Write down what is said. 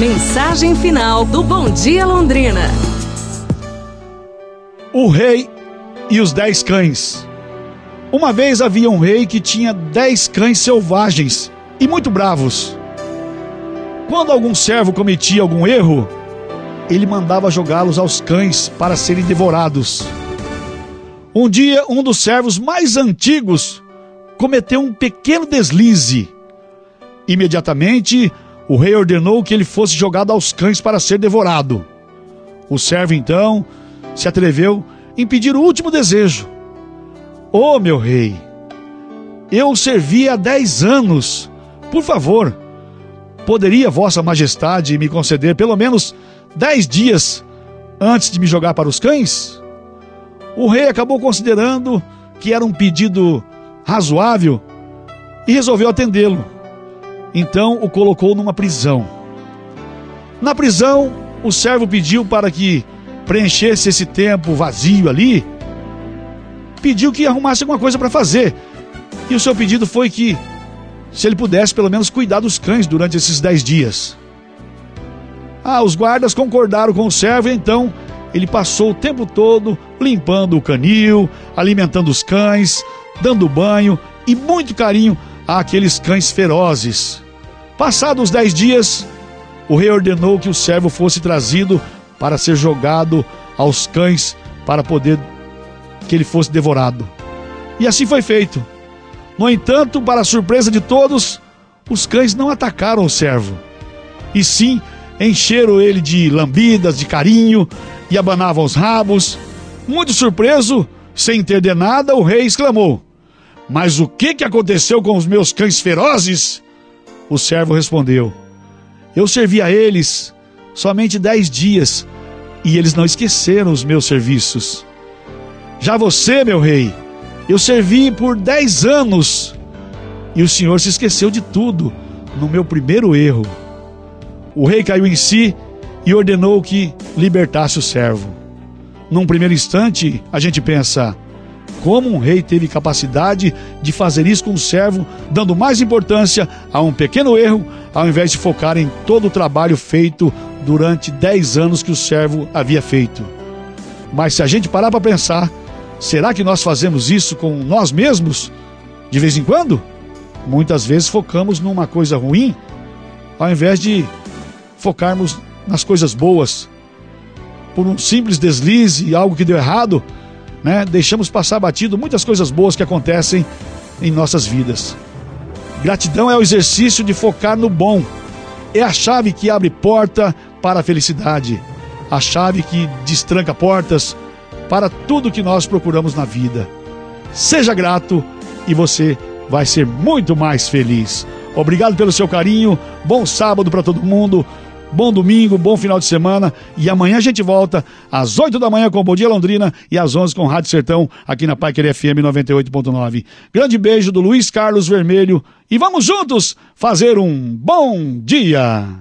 Mensagem final do Bom Dia Londrina. O rei e os dez cães. Uma vez havia um rei que tinha dez cães selvagens e muito bravos. Quando algum servo cometia algum erro, ele mandava jogá-los aos cães para serem devorados. Um dia, um dos servos mais antigos cometeu um pequeno deslize. Imediatamente, o rei ordenou que ele fosse jogado aos cães para ser devorado. O servo então se atreveu em pedir o último desejo. Oh, meu rei, eu servi há dez anos. Por favor, poderia Vossa Majestade me conceder pelo menos dez dias antes de me jogar para os cães? O rei acabou considerando que era um pedido razoável e resolveu atendê-lo. Então o colocou numa prisão. Na prisão, o servo pediu para que preenchesse esse tempo vazio ali. Pediu que arrumasse alguma coisa para fazer. E o seu pedido foi que, se ele pudesse pelo menos cuidar dos cães durante esses dez dias. Ah, os guardas concordaram com o servo e então ele passou o tempo todo limpando o canil, alimentando os cães, dando banho e muito carinho àqueles cães ferozes. Passados os dez dias, o rei ordenou que o servo fosse trazido para ser jogado aos cães para poder que ele fosse devorado. E assim foi feito. No entanto, para surpresa de todos, os cães não atacaram o servo, e sim encheram ele de lambidas, de carinho e abanavam os rabos. Muito surpreso, sem entender nada, o rei exclamou: Mas o que, que aconteceu com os meus cães ferozes? O servo respondeu: Eu servi a eles somente dez dias e eles não esqueceram os meus serviços. Já você, meu rei, eu servi por dez anos e o senhor se esqueceu de tudo no meu primeiro erro. O rei caiu em si e ordenou que libertasse o servo. Num primeiro instante, a gente pensa: como um rei teve capacidade de fazer isso com o servo, dando mais importância a um pequeno erro, ao invés de focar em todo o trabalho feito durante dez anos que o servo havia feito. Mas se a gente parar para pensar, será que nós fazemos isso com nós mesmos? De vez em quando? Muitas vezes focamos numa coisa ruim, ao invés de focarmos nas coisas boas. Por um simples deslize, algo que deu errado, né? Deixamos passar batido muitas coisas boas que acontecem em nossas vidas. Gratidão é o exercício de focar no bom. É a chave que abre porta para a felicidade, a chave que destranca portas para tudo que nós procuramos na vida. Seja grato e você vai ser muito mais feliz. Obrigado pelo seu carinho. Bom sábado para todo mundo. Bom domingo, bom final de semana e amanhã a gente volta às 8 da manhã com Bom Dia Londrina e às 11 com Rádio Sertão aqui na Pai Querer FM 98.9. Grande beijo do Luiz Carlos Vermelho e vamos juntos fazer um bom dia.